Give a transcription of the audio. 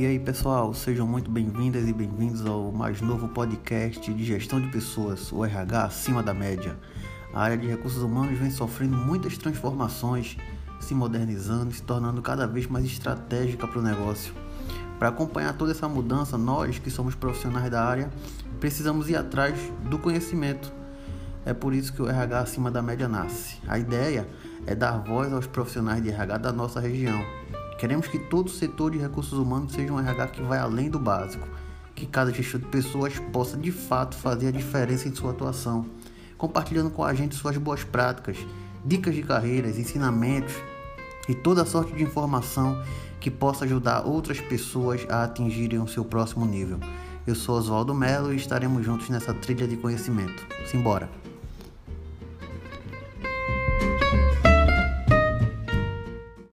E aí pessoal, sejam muito bem-vindas e bem-vindos ao mais novo podcast de gestão de pessoas, o RH acima da média. A área de recursos humanos vem sofrendo muitas transformações, se modernizando se tornando cada vez mais estratégica para o negócio. Para acompanhar toda essa mudança, nós que somos profissionais da área precisamos ir atrás do conhecimento. É por isso que o RH acima da média nasce. A ideia é dar voz aos profissionais de RH da nossa região. Queremos que todo o setor de recursos humanos seja um RH que vai além do básico, que cada gestor de pessoas possa de fato fazer a diferença em sua atuação, compartilhando com a gente suas boas práticas, dicas de carreiras, ensinamentos e toda sorte de informação que possa ajudar outras pessoas a atingirem o seu próximo nível. Eu sou Oswaldo Melo e estaremos juntos nessa trilha de conhecimento. Simbora!